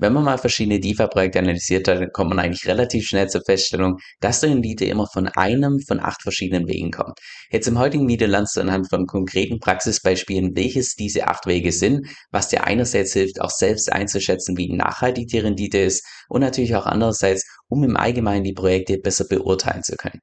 Wenn man mal verschiedene DeFi-Projekte analysiert hat, dann kommt man eigentlich relativ schnell zur Feststellung, dass die Rendite immer von einem von acht verschiedenen Wegen kommt. Jetzt im heutigen Video lernst du anhand von konkreten Praxisbeispielen, welches diese acht Wege sind, was dir einerseits hilft, auch selbst einzuschätzen, wie nachhaltig die Rendite ist und natürlich auch andererseits, um im Allgemeinen die Projekte besser beurteilen zu können.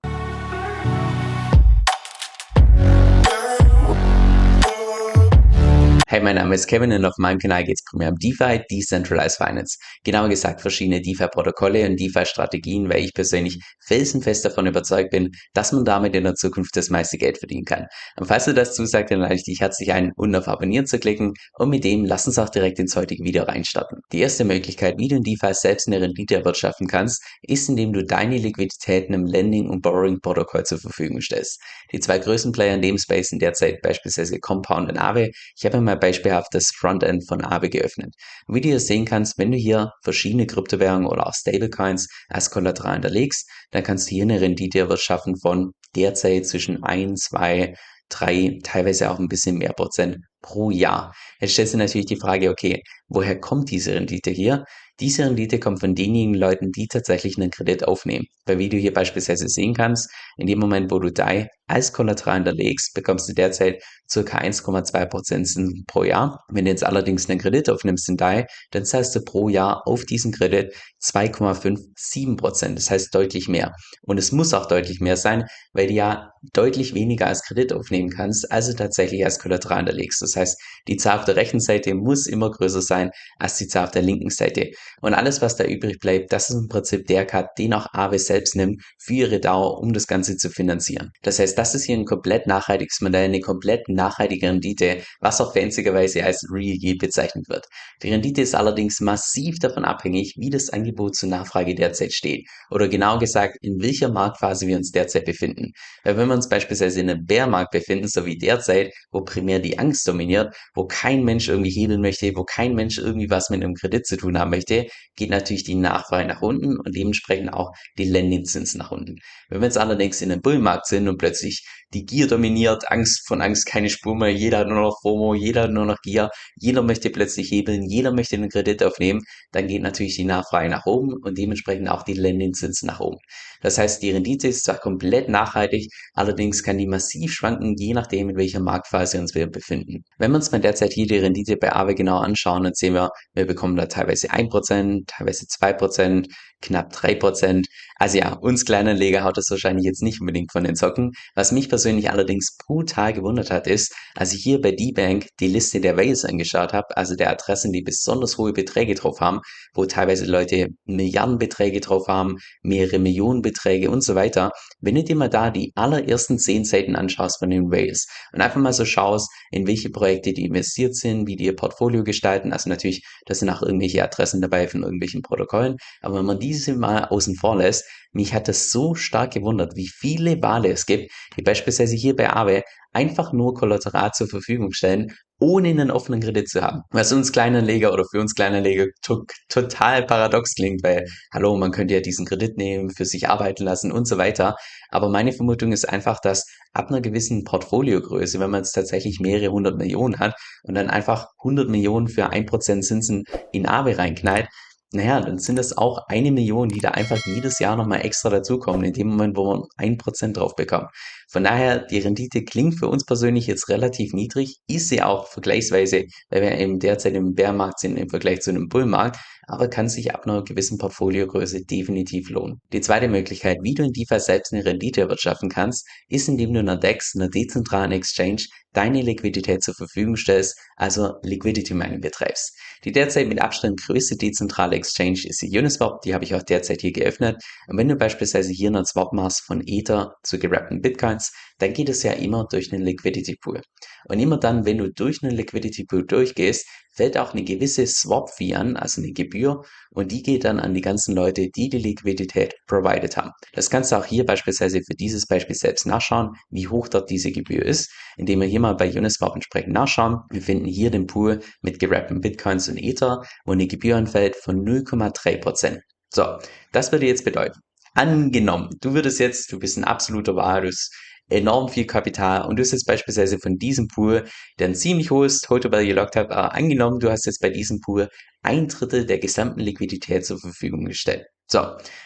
Hey, mein Name ist Kevin und auf meinem Kanal geht es primär um DeFi, Decentralized Finance. Genauer gesagt verschiedene DeFi-Protokolle und DeFi-Strategien, weil ich persönlich felsenfest davon überzeugt bin, dass man damit in der Zukunft das meiste Geld verdienen kann. Und falls du das zusagt, dann lade ich dich herzlich ein, unten auf Abonnieren zu klicken und mit dem lass uns auch direkt ins heutige Video reinstarten. Die erste Möglichkeit, wie du in DeFi selbst eine Rendite erwirtschaften kannst, ist, indem du deine Liquidität einem Lending- und Borrowing-Protokoll zur Verfügung stellst. Die zwei größten Player in dem Space sind derzeit beispielsweise Compound und Aave. Ich habe mal beispielhaft das Frontend von Aave geöffnet. Wie du hier sehen kannst, wenn du hier verschiedene Kryptowährungen oder auch Stablecoins als Kollateral hinterlegst, dann kannst du hier eine Rendite erwirtschaften von derzeit zwischen 1, 2, 3, teilweise auch ein bisschen mehr Prozent pro Jahr. Jetzt stellst du natürlich die Frage, okay, woher kommt diese Rendite hier? Diese Rendite kommt von denjenigen Leuten, die tatsächlich einen Kredit aufnehmen. Weil wie du hier beispielsweise sehen kannst, in dem Moment, wo du DAI als Kollateral hinterlegst, bekommst du derzeit ca. 1,2% Zinsen pro Jahr. Wenn du jetzt allerdings einen Kredit aufnimmst in DAI, dann zahlst du pro Jahr auf diesen Kredit 2,57%. Das heißt deutlich mehr. Und es muss auch deutlich mehr sein, weil du ja deutlich weniger als Kredit aufnehmen kannst, als du tatsächlich als Kollateral hinterlegst. Das heißt, die Zahl auf der rechten Seite muss immer größer sein als die Zahl auf der linken Seite. Und alles, was da übrig bleibt, das ist im Prinzip der Cut, den auch Aave selbst nimmt für ihre Dauer, um das Ganze zu finanzieren. Das heißt, das ist hier ein komplett nachhaltiges Modell, eine komplett nachhaltige Rendite, was auch fanzigerweise als Real Yield bezeichnet wird. Die Rendite ist allerdings massiv davon abhängig, wie das Angebot zur Nachfrage derzeit steht. Oder genau gesagt, in welcher Marktphase wir uns derzeit befinden. Weil wenn wir uns beispielsweise in einem Bärmarkt befinden, so wie derzeit, wo primär die Angst dominiert, wo kein Mensch irgendwie hebeln möchte, wo kein Mensch irgendwie was mit einem Kredit zu tun haben möchte, geht natürlich die Nachfrage nach unten und dementsprechend auch die Lendingzinsen nach unten. Wenn wir jetzt allerdings in einem Bullmarkt sind und plötzlich die Gier dominiert, Angst von Angst keine Spur mehr, jeder hat nur noch FOMO, jeder hat nur noch Gier, jeder möchte plötzlich hebeln, jeder möchte einen Kredit aufnehmen, dann geht natürlich die Nachfrage nach oben und dementsprechend auch die Lendingzinsen nach oben. Das heißt, die Rendite ist zwar komplett nachhaltig, allerdings kann die massiv schwanken, je nachdem, in welcher Marktphase uns wir befinden. Wenn wir uns mal derzeit hier die Rendite bei Aave genau anschauen, dann sehen wir, wir bekommen da teilweise 1%, teilweise 2%, knapp 3%. Also ja, uns Kleinanleger haut das wahrscheinlich jetzt nicht unbedingt von den Socken. Was mich persönlich allerdings brutal gewundert hat, ist, als ich hier bei D-Bank die Liste der Whales angeschaut habe, also der Adressen, die besonders hohe Beträge drauf haben, wo teilweise Leute Milliardenbeträge drauf haben, mehrere Millionenbeträge und so weiter. Wenn du dir mal da die allerersten zehn Seiten anschaust von den Whales und einfach mal so schaust, in welche Projekte die investiert sind, wie die ihr Portfolio gestalten, also natürlich, da sind auch irgendwelche Adressen dabei von irgendwelchen Protokollen, aber wenn man diese mal außen vor lässt, mich hat das so stark gewundert, wie viele Wale es gibt, die beispielsweise hier bei Aave einfach nur Kollateral zur Verfügung stellen, ohne einen offenen Kredit zu haben. Was uns Kleinanleger oder für uns Kleinanleger to total paradox klingt, weil, hallo, man könnte ja diesen Kredit nehmen, für sich arbeiten lassen und so weiter. Aber meine Vermutung ist einfach, dass ab einer gewissen Portfoliogröße, wenn man jetzt tatsächlich mehrere hundert Millionen hat und dann einfach 100 Millionen für ein Prozent Zinsen in Aave reinknallt, naja, dann sind das auch eine Million, die da einfach jedes Jahr nochmal extra dazukommen, in dem Moment, wo man ein Prozent drauf bekommt. Von daher, die Rendite klingt für uns persönlich jetzt relativ niedrig, ist sie auch vergleichsweise, weil wir eben derzeit im Bärmarkt sind im Vergleich zu einem Bullmarkt, aber kann sich ab einer gewissen Portfoliogröße definitiv lohnen. Die zweite Möglichkeit, wie du in DeFi selbst eine Rendite erwirtschaften kannst, ist, indem du einer DEX, einer dezentralen Exchange, deine Liquidität zur Verfügung stellst, also Liquidity Mining betreibst. Die derzeit mit Abstand größte dezentrale Exchange ist die Uniswap, die habe ich auch derzeit hier geöffnet. Und wenn du beispielsweise hier einen Swap machst von Ether zu gerappten Bitcoins, dann geht es ja immer durch einen Liquidity Pool. Und immer dann, wenn du durch einen Liquidity Pool durchgehst, fällt auch eine gewisse Swap-Fee an, also eine Gebühr, und die geht dann an die ganzen Leute, die die Liquidität provided haben. Das kannst du auch hier beispielsweise für dieses Beispiel selbst nachschauen, wie hoch dort diese Gebühr ist, indem wir hier mal bei Uniswap entsprechend nachschauen. Wir finden hier den Pool mit gerappten Bitcoins und Ether, wo eine Gebühr anfällt von 0,3%. So, das würde jetzt bedeuten, angenommen, du würdest jetzt, du bist ein absoluter Walrus, enorm viel Kapital und du hast jetzt beispielsweise von diesem Pool, der ein ziemlich hohes Total Value Locked hat, aber angenommen, du hast jetzt bei diesem Pool ein Drittel der gesamten Liquidität zur Verfügung gestellt. So,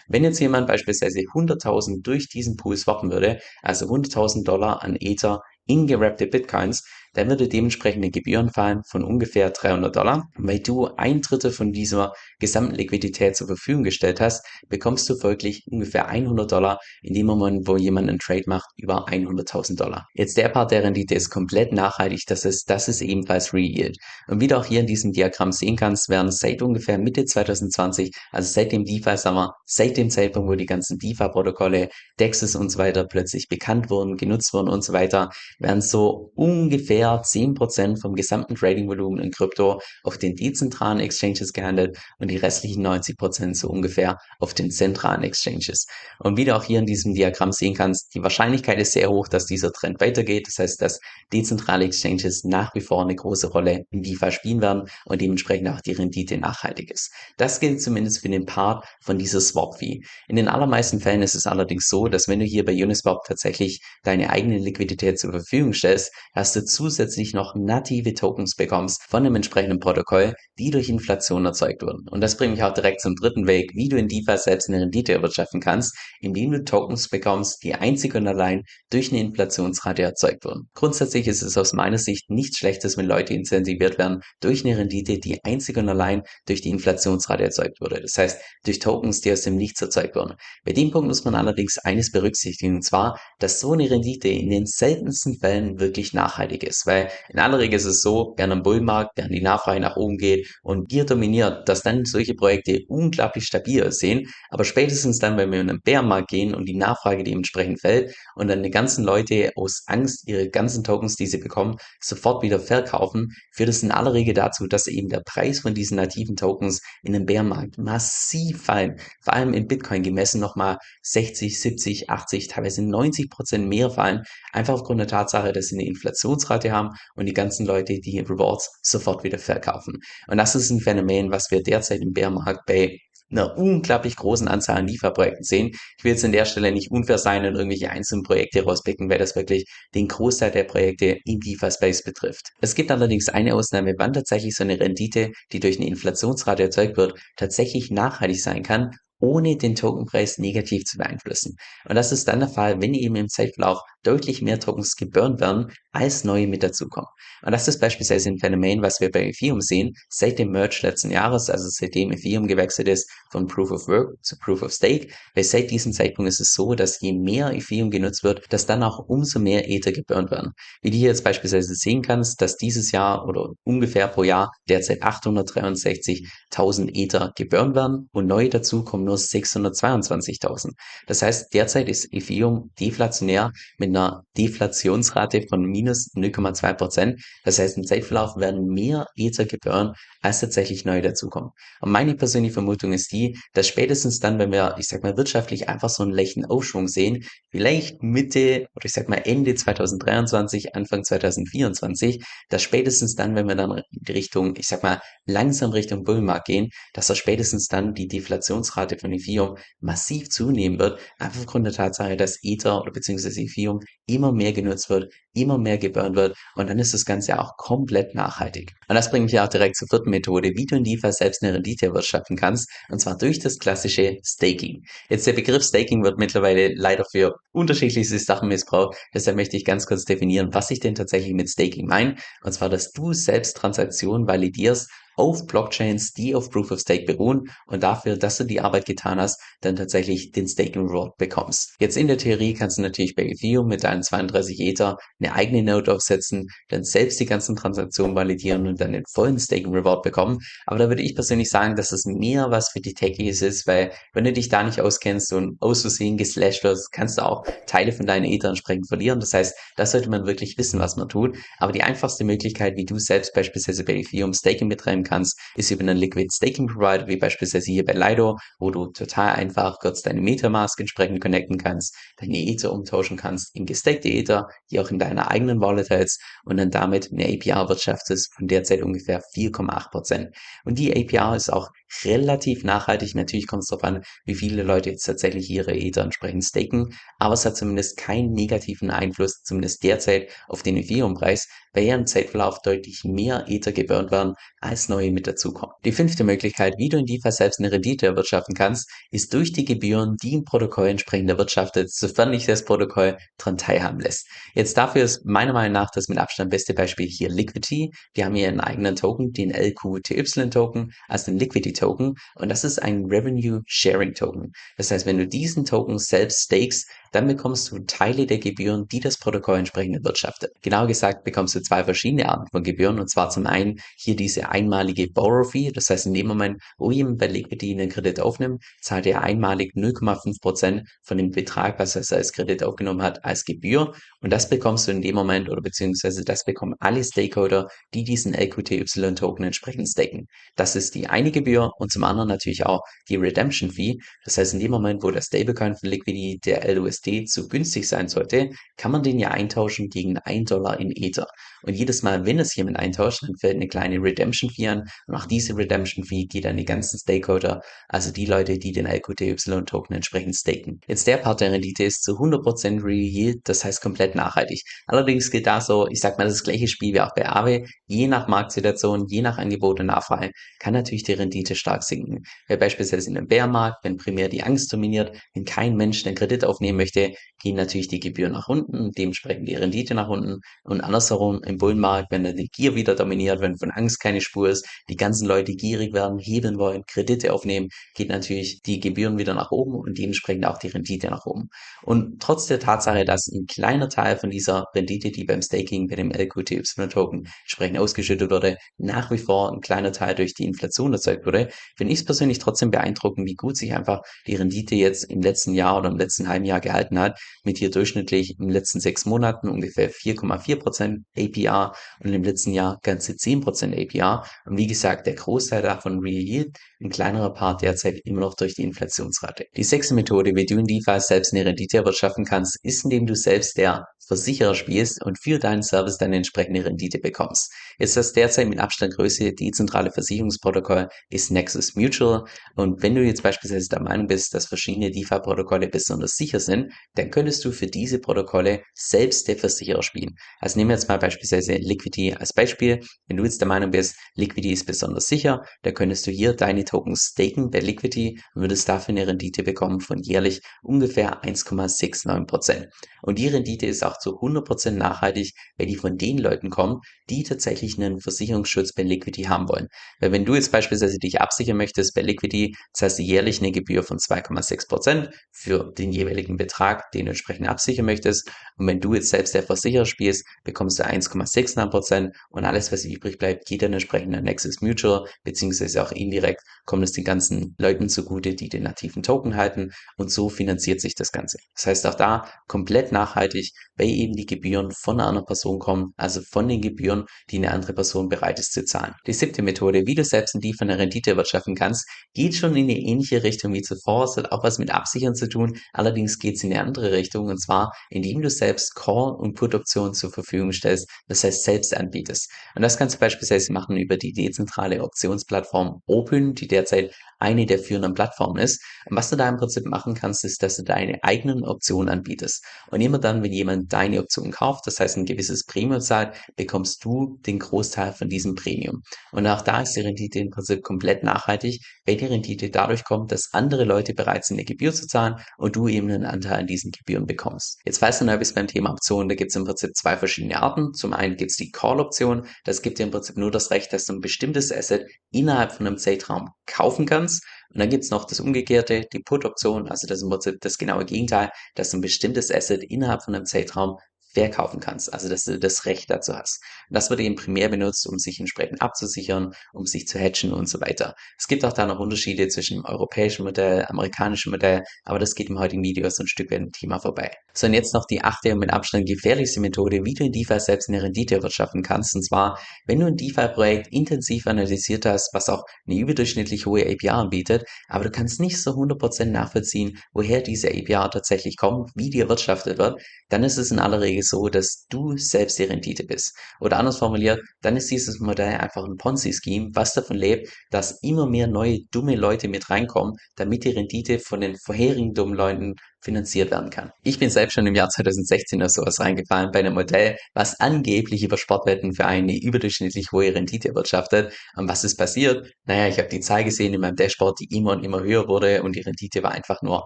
wenn jetzt jemand beispielsweise 100.000 durch diesen Pool swappen würde, also 100.000 Dollar an Ether in gerappte Bitcoins, dann würde dementsprechend eine Gebühren fallen von ungefähr 300 Dollar. Weil du ein Drittel von dieser gesamten Liquidität zur Verfügung gestellt hast, bekommst du folglich ungefähr 100 Dollar in dem Moment, wo jemand einen Trade macht, über 100.000 Dollar. Jetzt der Part der Rendite ist komplett nachhaltig, das ist, das ist ebenfalls Real Yield. Und wie du auch hier in diesem Diagramm sehen kannst, werden seit ungefähr Mitte 2020, also seit dem DeFi-Sommer, seit dem Zeitpunkt, wo die ganzen DeFi-Protokolle, DEXs und so weiter plötzlich bekannt wurden, genutzt wurden und so weiter, werden so ungefähr 10% vom gesamten Trading-Volumen in Krypto auf den dezentralen Exchanges gehandelt und die restlichen 90% so ungefähr auf den zentralen Exchanges. Und wie du auch hier in diesem Diagramm sehen kannst, die Wahrscheinlichkeit ist sehr hoch, dass dieser Trend weitergeht. Das heißt, dass dezentrale Exchanges nach wie vor eine große Rolle in DeFi spielen werden und dementsprechend auch die Rendite nachhaltig ist. Das gilt zumindest für den Part von dieser Swap-Fee. In den allermeisten Fällen ist es allerdings so, dass wenn du hier bei Uniswap tatsächlich deine eigene Liquidität zur Verfügung stellst, hast du zusätzlich noch native Tokens bekommst von dem entsprechenden Protokoll, die durch Inflation erzeugt wurden. Und das bringt mich auch direkt zum dritten Weg, wie du in DeFi selbst eine Rendite erwirtschaften kannst, indem du Tokens bekommst, die einzig und allein durch eine Inflationsrate erzeugt wurden. Grundsätzlich ist es aus meiner Sicht nichts Schlechtes, wenn Leute incentiviert werden durch eine Rendite, die einzig und allein durch die Inflationsrate erzeugt wurde. Das heißt, durch Tokens, die aus dem Nichts erzeugt wurden. Bei dem Punkt muss man allerdings eines berücksichtigen, und zwar, dass so eine Rendite in den seltensten Fällen wirklich nachhaltig ist, weil in aller Regel ist es so, während am Bullmarkt, während die Nachfrage nach oben geht und Gier dominiert, dass dann solche Projekte unglaublich stabil aussehen, aber spätestens dann, wenn wir in einen Bärmarkt gehen und die Nachfrage dementsprechend fällt und dann die ganzen Leute aus Angst ihre ganzen Tokens, die sie bekommen, sofort wieder verkaufen, führt es in aller Regel dazu, dass eben der Preis von diesen nativen Tokens in einem Bärmarkt massiv fallen. Vor allem in Bitcoin gemessen nochmal 60, 70, 80, teilweise 90 Prozent mehr fallen, einfach aufgrund der Tatsache, dass sie eine Inflationsrate haben und die ganzen Leute die Rewards sofort wieder verkaufen. Und das ist ein Phänomen, was wir derzeit im Bärmarkt bei einer unglaublich großen Anzahl an Lieferprojekten sehen. Ich will jetzt an der Stelle nicht unfair sein und irgendwelche einzelnen Projekte rauspicken, weil das wirklich den Großteil der Projekte im Liefer-Space betrifft. Es gibt allerdings eine Ausnahme, wann tatsächlich so eine Rendite, die durch eine Inflationsrate erzeugt wird, tatsächlich nachhaltig sein kann ohne den Tokenpreis negativ zu beeinflussen. Und das ist dann der Fall, wenn eben im Zeitverlauf deutlich mehr Tokens geburnt werden, als neue mit dazukommen. Und das ist beispielsweise ein Phänomen, was wir bei Ethereum sehen, seit dem Merge letzten Jahres, also seitdem Ethereum gewechselt ist von Proof of Work zu Proof of Stake, weil seit diesem Zeitpunkt ist es so, dass je mehr Ethereum genutzt wird, dass dann auch umso mehr Ether geburnt werden. Wie du hier jetzt beispielsweise sehen kannst, dass dieses Jahr oder ungefähr pro Jahr derzeit 863.000 Ether geburnt werden und neu dazu kommen nur 622.000. Das heißt, derzeit ist Ethereum deflationär mit einer Deflationsrate von minus 0,2 Prozent. Das heißt, im Zeitverlauf werden mehr Ether geburnt, als tatsächlich neu dazukommen. Und meine persönliche Vermutung ist die, dass spätestens dann, wenn wir, ich sag mal, wirtschaftlich einfach so einen leichten Aufschwung sehen, vielleicht Mitte oder ich sag mal Ende 2023, Anfang 2024, dass spätestens dann, wenn wir dann in Richtung, ich sag mal, langsam Richtung Bullmarkt gehen, dass da spätestens dann die Deflationsrate von Ethereum massiv zunehmen wird, einfach aufgrund der Tatsache, dass Ether oder beziehungsweise Ethereum immer mehr genutzt wird, immer mehr geburnt wird und dann ist das Ganze auch komplett nachhaltig. Und das bringt mich auch direkt zur vierten Methode, wie du in DeFi selbst eine Rendite erwirtschaften kannst und zwar durch das klassische Staking. Jetzt der Begriff Staking wird mittlerweile leider für unterschiedlichste Sachen missbraucht, deshalb möchte ich ganz kurz definieren, was ich denn tatsächlich mit Staking meine und zwar, dass du selbst Transaktionen validierst auf Blockchains, die auf Proof of Stake beruhen und dafür, dass du die Arbeit getan hast, dann tatsächlich den Staking Reward bekommst. Jetzt in der Theorie kannst du natürlich bei Ethereum mit deinen 32 Ether eine eigene Node aufsetzen, dann selbst die ganzen Transaktionen validieren und dann den vollen Staking Reward bekommen. Aber da würde ich persönlich sagen, dass es mehr was für die Techies ist, weil wenn du dich da nicht auskennst und aus Versehen geslasht wirst, kannst du auch Teile von deinen Ether entsprechend verlieren. Das heißt, da sollte man wirklich wissen, was man tut. Aber die einfachste Möglichkeit, wie du selbst beispielsweise bei Ethereum Staking betreiben kannst, ist über einen Liquid Staking Provider, wie beispielsweise hier bei Lido, wo du total einfach kurz deine Metamask entsprechend connecten kannst, deine Ether umtauschen kannst in gestakte Ether, die auch in deiner eigenen Wallet hältst und dann damit eine APR wirtschaftest von derzeit ungefähr 4,8%. Und die APR ist auch relativ nachhaltig. Natürlich kommt es darauf an, wie viele Leute jetzt tatsächlich ihre Ether entsprechend staken, aber es hat zumindest keinen negativen Einfluss, zumindest derzeit, auf den Ethereum-Preis, weil ja im Zeitverlauf deutlich mehr Ether geburnt werden, als neue mit dazukommen. Die fünfte Möglichkeit, wie du in DeFi selbst eine Rendite erwirtschaften kannst, ist durch die Gebühren, die ein Protokoll entsprechend erwirtschaftet, sofern dich das Protokoll daran teilhaben lässt. Jetzt dafür ist meiner Meinung nach das mit Abstand beste Beispiel hier Liquidity. Die haben hier einen eigenen Token, den LQTY-Token, also den Liquidity-Token. Und das ist ein Revenue Sharing Token. Das heißt, wenn du diesen Token selbst stakest, dann bekommst du Teile der Gebühren, die das Protokoll entsprechend erwirtschaftet. Genauer gesagt bekommst du zwei verschiedene Arten von Gebühren. Und zwar zum einen hier diese einmalige Borrow Fee. Das heißt, in dem Moment, wo jemand bei Liquidity einen Kredit aufnimmt, zahlt er einmalig 0,5% von dem Betrag, was er als Kredit aufgenommen hat, als Gebühr. Und das bekommst du in dem Moment oder beziehungsweise das bekommen alle Stakeholder, die diesen LQTY-Token entsprechend staken. Das ist die eine Gebühr und zum anderen natürlich auch die Redemption Fee. Das heißt, in dem Moment, wo der Stablecoin von Liquidity, der LUSD, zu günstig sein sollte, kann man den ja eintauschen gegen 1 Dollar in Ether. Und jedes Mal, wenn es jemand eintauscht, dann fällt eine kleine Redemption Fee an. Und auch diese Redemption Fee geht an die ganzen Stakeholder, also die Leute, die den LQTY-Token entsprechend staken. Jetzt der Part der Rendite ist zu 100% Real Yield, das heißt komplett nachhaltig. Allerdings gilt da so, ich sag mal, das gleiche Spiel wie auch bei Aave. Je nach Marktsituation, je nach Angebot und Nachfrage kann natürlich die Rendite stark sinken. Weil beispielsweise in einem Bärmarkt, wenn primär die Angst dominiert, wenn kein Mensch den Kredit aufnehmen möchte, gehen natürlich die Gebühren nach unten, dementsprechend die Rendite nach unten. Und andersherum im Bullenmarkt, wenn dann die Gier wieder dominiert, wenn von Angst keine Spur ist, die ganzen Leute gierig werden, hebeln wollen, Kredite aufnehmen, geht natürlich die Gebühren wieder nach oben und dementsprechend auch die Rendite nach oben. Und trotz der Tatsache, dass ein kleiner Teil von dieser Rendite, die beim Staking bei dem LQTY-Token entsprechend ausgeschüttet wurde, nach wie vor ein kleiner Teil durch die Inflation erzeugt wurde, finde ich es persönlich trotzdem beeindruckend, wie gut sich einfach die Rendite jetzt im letzten Jahr oder im letzten halben Jahr gehalten hat, mit hier durchschnittlich im letzten sechs Monaten ungefähr 4,4% APR und im letzten Jahr ganze 10% APR. Und wie gesagt, der Großteil davon Real Yield, ein kleinerer Part derzeit immer noch durch die Inflationsrate. Die sechste Methode, wie du in DeFi selbst eine Rendite erwirtschaften kannst, ist, indem du selbst der Versicherer spielst und für deinen Service deine entsprechende Rendite bekommst. Jetzt das derzeit mit Abstand größte dezentrale Versicherungsprotokoll ist Nexus Mutual und wenn du jetzt beispielsweise der Meinung bist, dass verschiedene DeFi-Protokolle besonders sicher sind, dann könntest du für diese Protokolle selbst der Versicherer spielen. Also nehmen wir jetzt mal beispielsweise Liquidity als Beispiel. Wenn du jetzt der Meinung bist, Liquidity ist besonders sicher, dann könntest du hier deine Tokens staken bei Liquidity und würdest dafür eine Rendite bekommen von jährlich ungefähr 1,69%. Und die Rendite ist auch zu 100% nachhaltig, weil die von den Leuten kommen, die tatsächlich einen Versicherungsschutz bei Liquidity haben wollen. Weil wenn du jetzt beispielsweise dich absichern möchtest bei Liquidity, zahlst du jährlich eine Gebühr von 2,6% für den jeweiligen Betrag, den du entsprechend absichern möchtest. Und wenn du jetzt selbst der Versicherer spielst, bekommst du 1,69% und alles, was übrig bleibt, geht dann entsprechend an Nexus Mutual, beziehungsweise auch indirekt kommt es den ganzen Leuten zugute, die den nativen Token halten und so finanziert sich das Ganze. Das heißt auch da komplett nachhaltig, weil eben die Gebühren von einer Person kommen, also von den Gebühren, die eine andere Person bereit ist zu zahlen. Die siebte Methode, wie du selbst in die von der Rendite erwirtschaften kannst, geht schon in eine ähnliche Richtung wie zuvor. Es hat auch was mit Absichern zu tun, allerdings geht es in eine andere Richtung und zwar, indem du selbst Call- und Put-Optionen zur Verfügung stellst, das heißt selbst anbietest. Und das kannst du beispielsweise machen über die dezentrale Optionsplattform Open, die derzeit eine der führenden Plattformen ist. Und was du da im Prinzip machen kannst, ist, dass du deine eigenen Optionen anbietest. Und immer dann, wenn jemand deine Option kauft, das heißt ein gewisses Premium zahlt, bekommst du den Großteil von diesem Premium. Und auch da ist die Rendite im Prinzip komplett nachhaltig, weil die Rendite dadurch kommt, dass andere Leute bereit sind, eine Gebühr zu zahlen und du eben einen Anteil an diesen Gebühren bekommst. Jetzt falls du neu bist beim Thema Optionen, da gibt es im Prinzip zwei verschiedene Arten. Zum gibt es die Call-Option, das gibt dir im Prinzip nur das Recht, dass du ein bestimmtes Asset innerhalb von einem Zeitraum kaufen kannst kannst. Und dann gibt es noch das Umgekehrte, die Put-Option, also das ist im Prinzip das genaue Gegenteil, dass du ein bestimmtes Asset innerhalb von einem Zeitraum verkaufen kannst, also dass du das Recht dazu hast. Und das wird eben primär benutzt, um sich entsprechend abzusichern, um sich zu hatchen und so weiter. Es gibt auch da noch Unterschiede zwischen dem europäischen Modell, amerikanischen Modell, aber das geht im heutigen Video so ein Stück weit im Thema vorbei. So, und jetzt noch die achte und mit Abstand gefährlichste Methode, wie du in DeFi selbst eine Rendite erwirtschaften kannst. Und zwar, wenn du ein DeFi-Projekt intensiv analysiert hast, was auch eine überdurchschnittlich hohe APR anbietet, aber du kannst nicht so 100% nachvollziehen, woher diese APR tatsächlich kommt, wie die erwirtschaftet wird, dann ist es in aller Regel Anlage so, dass du selbst die Rendite bist. Oder anders formuliert, dann ist dieses Modell einfach ein Ponzi-Scheme, was davon lebt, dass immer mehr neue dumme Leute mit reinkommen, damit die Rendite von den vorherigen dummen Leuten finanziert werden kann. Ich bin selbst schon im Jahr 2016 oder sowas reingefallen bei einem Modell, was angeblich über Sportwetten für eine überdurchschnittlich hohe Rendite erwirtschaftet. Und was ist passiert? Naja, ich habe die Zahl gesehen in meinem Dashboard, die immer und immer höher wurde und die Rendite war einfach nur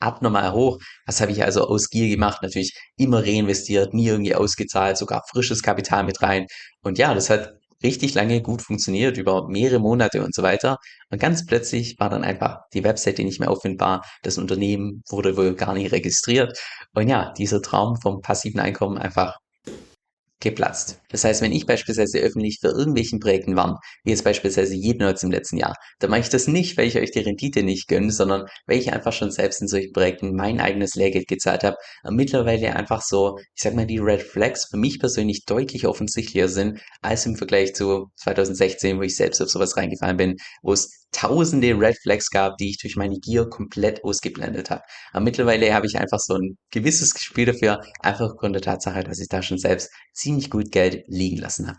abnormal hoch. Was habe ich also aus Gier gemacht? Natürlich immer reinvestiert, nie irgendwie ausgezahlt, sogar frisches Kapital mit rein. Und ja, das hat richtig lange gut funktioniert, über mehrere Monate und so weiter. Und ganz plötzlich war dann einfach die Webseite nicht mehr auffindbar. Das Unternehmen wurde wohl gar nicht registriert. Und ja, dieser Traum vom passiven Einkommen einfach geplatzt. Das heißt, wenn ich beispielsweise öffentlich für irgendwelchen Projekten warne, wie jetzt beispielsweise jeden Nerds im letzten Jahr, dann mache ich das nicht, weil ich euch die Rendite nicht gönne, sondern weil ich einfach schon selbst in solchen Projekten mein eigenes Lehrgeld gezahlt habe und mittlerweile einfach so, ich sag mal, die Red Flags für mich persönlich deutlich offensichtlicher sind, als im Vergleich zu 2016, wo ich selbst auf sowas reingefallen bin, wo es tausende Red Flags gab, die ich durch meine Gier komplett ausgeblendet habe. Aber mittlerweile habe ich einfach so ein gewisses Gespür dafür, einfach aufgrund der Tatsache, dass ich da schon selbst ziemlich gut Geld liegen lassen habe.